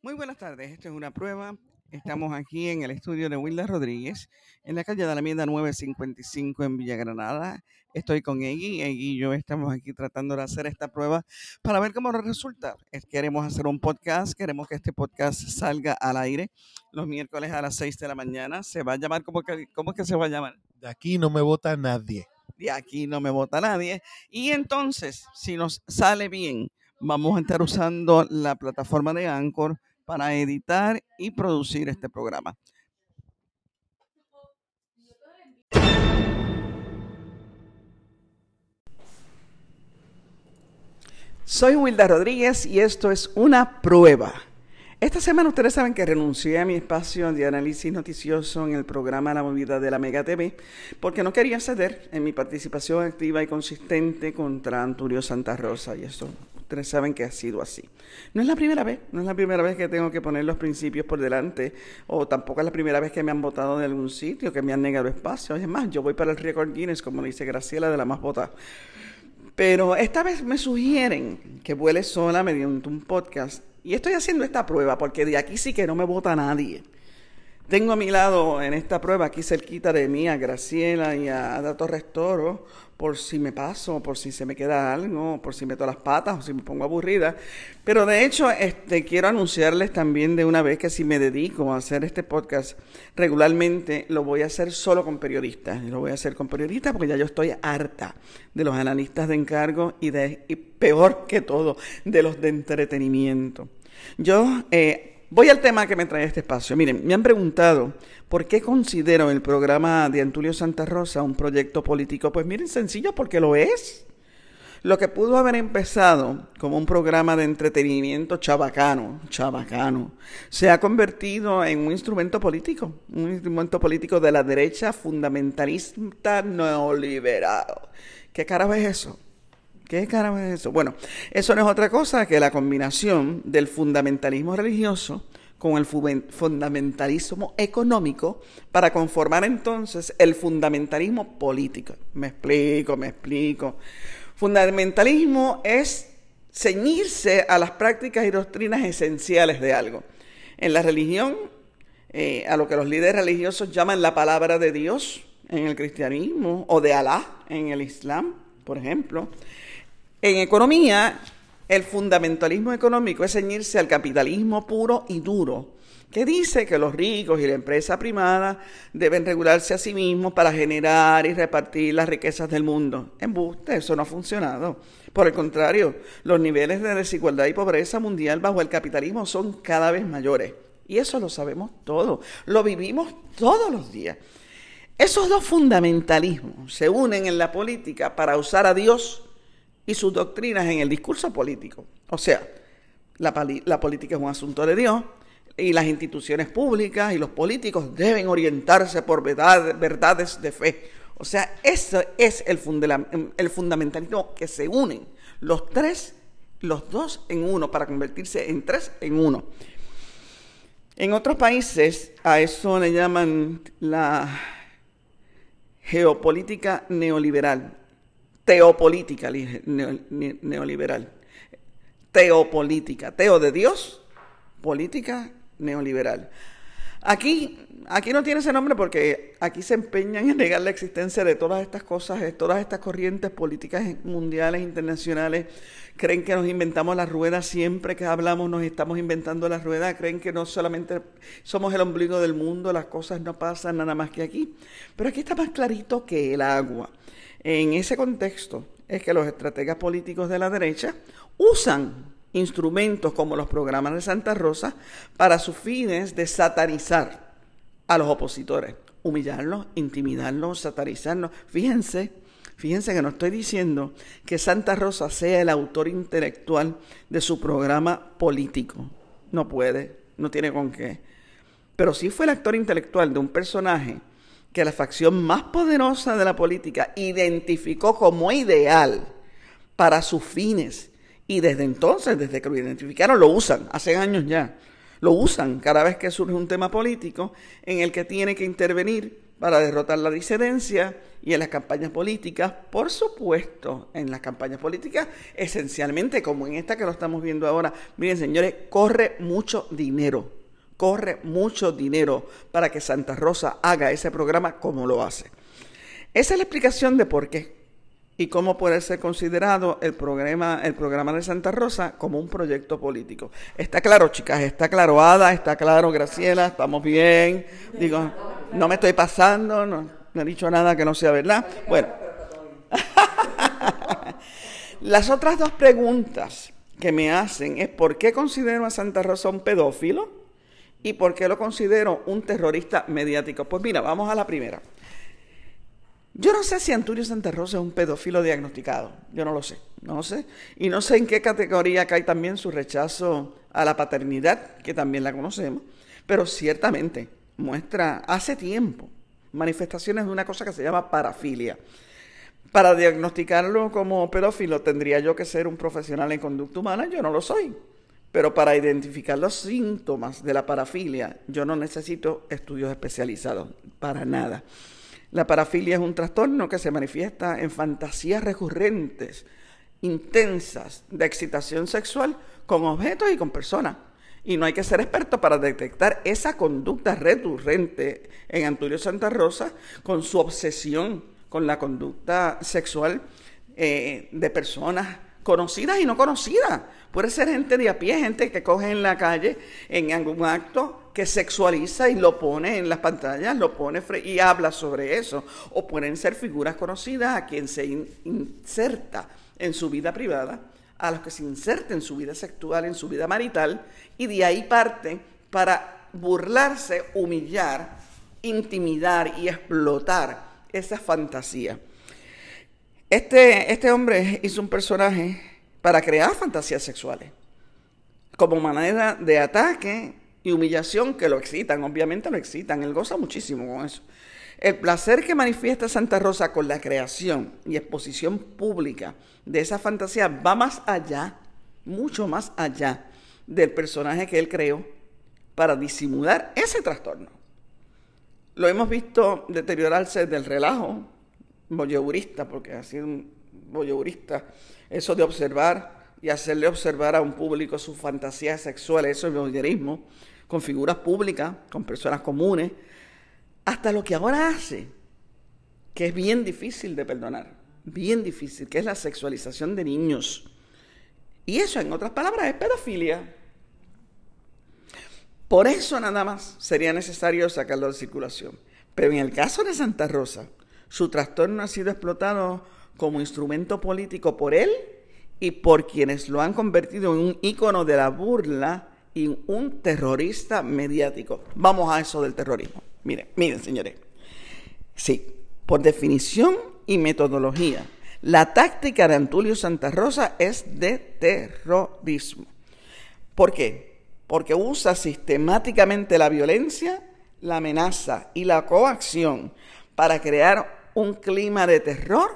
Muy buenas tardes, esta es una prueba. Estamos aquí en el estudio de Wilda Rodríguez, en la calle de la Mienda 955 en Villa Granada. Estoy con Egui, Egui y yo estamos aquí tratando de hacer esta prueba para ver cómo resulta. Queremos hacer un podcast, queremos que este podcast salga al aire los miércoles a las 6 de la mañana. Se va a llamar, ¿cómo, que, cómo es que se va a llamar? De aquí no me vota nadie. De aquí no me vota nadie. Y entonces, si nos sale bien, vamos a estar usando la plataforma de Anchor para editar y producir este programa. Soy Wilda Rodríguez y esto es una prueba. Esta semana ustedes saben que renuncié a mi espacio de análisis noticioso en el programa La Movida de la Mega TV porque no quería ceder en mi participación activa y consistente contra Anturio Santa Rosa y eso ustedes saben que ha sido así. No es la primera vez, no es la primera vez que tengo que poner los principios por delante o tampoco es la primera vez que me han votado de algún sitio, que me han negado espacio. Es más, yo voy para el récord Guinness, como dice Graciela, de la más votada. Pero esta vez me sugieren que vuele sola mediante un podcast y estoy haciendo esta prueba porque de aquí sí que no me vota nadie. Tengo a mi lado en esta prueba, aquí cerquita de mí, a Graciela y a Dato Restoro, por si me paso, por si se me queda algo, por si meto las patas o si me pongo aburrida. Pero de hecho, este, quiero anunciarles también de una vez que si me dedico a hacer este podcast regularmente, lo voy a hacer solo con periodistas. Lo voy a hacer con periodistas porque ya yo estoy harta de los analistas de encargo y, de, peor que todo, de los de entretenimiento. Yo eh, voy al tema que me trae este espacio. Miren, me han preguntado por qué considero el programa de Antulio Santa Rosa un proyecto político. Pues miren, sencillo, porque lo es. Lo que pudo haber empezado como un programa de entretenimiento chabacano, chabacano, se ha convertido en un instrumento político, un instrumento político de la derecha fundamentalista neoliberal. ¿Qué carajo es eso? ¿Qué carajo es eso? Bueno, eso no es otra cosa que la combinación del fundamentalismo religioso con el fundamentalismo económico para conformar entonces el fundamentalismo político. Me explico, me explico. Fundamentalismo es ceñirse a las prácticas y doctrinas esenciales de algo. En la religión, eh, a lo que los líderes religiosos llaman la palabra de Dios en el cristianismo o de Alá en el Islam, por ejemplo. En economía, el fundamentalismo económico es ceñirse al capitalismo puro y duro, que dice que los ricos y la empresa primada deben regularse a sí mismos para generar y repartir las riquezas del mundo. Embuste, eso no ha funcionado. Por el contrario, los niveles de desigualdad y pobreza mundial bajo el capitalismo son cada vez mayores. Y eso lo sabemos todos, lo vivimos todos los días. Esos dos fundamentalismos se unen en la política para usar a Dios y sus doctrinas en el discurso político. O sea, la, política es un asunto de Dios y las instituciones públicas y los políticos deben orientarse por verdades de fe. O sea, eso es el, el fundamentalismo que se unen los tres, los dos en uno, para convertirse en tres en uno. En otros países a eso le llaman la geopolítica neoliberal teopolítica neoliberal. Teopolítica, teo de Dios, política neoliberal. Aquí, aquí no tiene ese nombre porque aquí se empeñan en negar la existencia de todas estas cosas, de todas estas corrientes políticas mundiales, internacionales. Creen que nos inventamos la rueda siempre que hablamos, nos estamos inventando la rueda. Creen que no solamente somos el ombligo del mundo, las cosas no pasan nada más que aquí. Pero aquí está más clarito que el agua. En ese contexto es que los estrategas políticos de la derecha usan instrumentos como los programas de Santa Rosa para sus fines de satarizar a los opositores, humillarlos, intimidarlos, satarizarlos. Fíjense, fíjense que no estoy diciendo que Santa Rosa sea el autor intelectual de su programa político. No puede, no tiene con qué. Pero sí fue el actor intelectual de un personaje que la facción más poderosa de la política identificó como ideal para sus fines. Y desde entonces, desde que lo identificaron, lo usan, hace años ya. Lo usan cada vez que surge un tema político en el que tiene que intervenir para derrotar la disidencia y en las campañas políticas, por supuesto, en las campañas políticas, esencialmente como en esta que lo estamos viendo ahora, miren señores, corre mucho dinero, corre mucho dinero para que Santa Rosa haga ese programa como lo hace. Esa es la explicación de por qué y cómo puede ser considerado el programa, el programa de Santa Rosa como un proyecto político. Está claro, chicas, está claro, Ada, está claro, Graciela, estamos bien. Digo, no me estoy pasando, no, he dicho nada que no sea verdad. Bueno, las otras dos preguntas que me hacen es por qué considero a Santa Rosa un pedófilo y por qué lo considero un terrorista mediático. Pues mira, vamos a la primera. Yo no sé si Antonio Santa Rosa es un pedófilo diagnosticado, yo no lo sé, no lo sé. Y no sé en qué categoría cae también su rechazo a la paternidad, que también la conocemos, pero ciertamente muestra hace tiempo manifestaciones de una cosa que se llama parafilia. Para diagnosticarlo como pedófilo tendría yo que ser un profesional en conducta humana, yo no lo soy. Pero para identificar los síntomas de la parafilia, yo no necesito estudios especializados, para nada. La parafilia es un trastorno que se manifiesta en fantasías recurrentes, intensas, de excitación sexual con objetos y con personas. Y no hay que ser experto para detectar esa conducta recurrente en Antulio Santa Rosa con su obsesión con la conducta sexual eh, de personas conocidas y no conocidas. Puede ser gente de a pie, gente que coge en la calle en algún acto que sexualiza y lo pone en las pantallas, lo pone y habla sobre eso. O pueden ser figuras conocidas a quien se inserta en su vida privada, a los que se inserta en su vida sexual, en su vida marital, y de ahí parte para burlarse, humillar, intimidar y explotar esa fantasía. Este, este hombre hizo un personaje para crear fantasías sexuales, como manera de ataque y humillación que lo excitan, obviamente lo excitan, él goza muchísimo con eso. El placer que manifiesta Santa Rosa con la creación y exposición pública de esa fantasía va más allá, mucho más allá del personaje que él creó para disimular ese trastorno. Lo hemos visto deteriorarse del relajo voyeurista, porque sido un voyeurista, eso de observar y hacerle observar a un público sus fantasías sexuales, eso es voyeurismo con figuras públicas, con personas comunes, hasta lo que ahora hace, que es bien difícil de perdonar, bien difícil, que es la sexualización de niños. Y eso, en otras palabras, es pedofilia. Por eso nada más sería necesario sacarlo de circulación. Pero en el caso de Santa Rosa, su trastorno ha sido explotado como instrumento político por él y por quienes lo han convertido en un ícono de la burla y un terrorista mediático. Vamos a eso del terrorismo. Miren, miren, señores. Sí, por definición y metodología, la táctica de Antulio Santa Rosa es de terrorismo. ¿Por qué? Porque usa sistemáticamente la violencia, la amenaza y la coacción para crear un clima de terror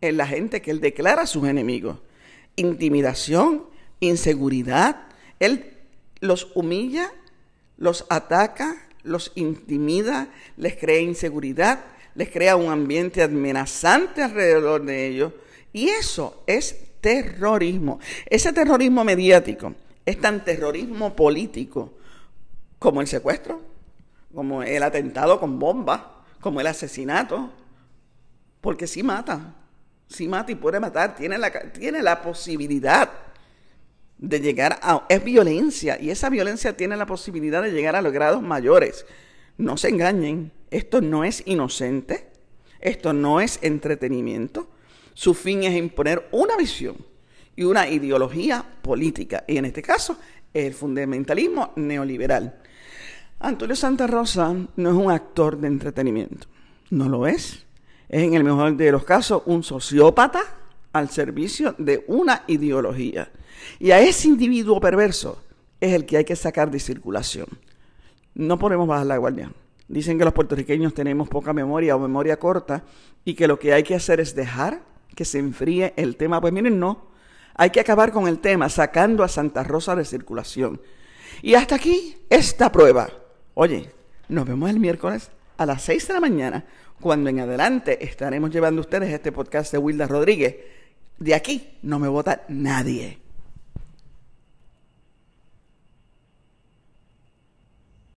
en la gente que él declara sus enemigos. Intimidación, inseguridad. Él los humilla, los ataca, los intimida, les crea inseguridad, les crea un ambiente amenazante alrededor de ellos. Y eso es terrorismo. Ese terrorismo mediático es tan terrorismo político como el secuestro, como el atentado con bombas, como el asesinato, porque sí mata, sí mata y puede matar, tiene la, tiene la posibilidad de llegar a... Es violencia y esa violencia tiene la posibilidad de llegar a los grados mayores. No se engañen, esto no es inocente, esto no es entretenimiento. Su fin es imponer una visión y una ideología política, y en este caso el fundamentalismo neoliberal. Antonio Santa Rosa no es un actor de entretenimiento, no lo es. Es en el mejor de los casos un sociópata al servicio de una ideología. Y a ese individuo perverso es el que hay que sacar de circulación. No podemos bajar la guardia. Dicen que los puertorriqueños tenemos poca memoria o memoria corta y que lo que hay que hacer es dejar que se enfríe el tema. Pues miren, no. Hay que acabar con el tema sacando a Santa Rosa de circulación. Y hasta aquí esta prueba. Oye, nos vemos el miércoles a las 6 de la mañana, cuando en adelante estaremos llevando a ustedes este podcast de Wilda Rodríguez. De aquí no me vota nadie.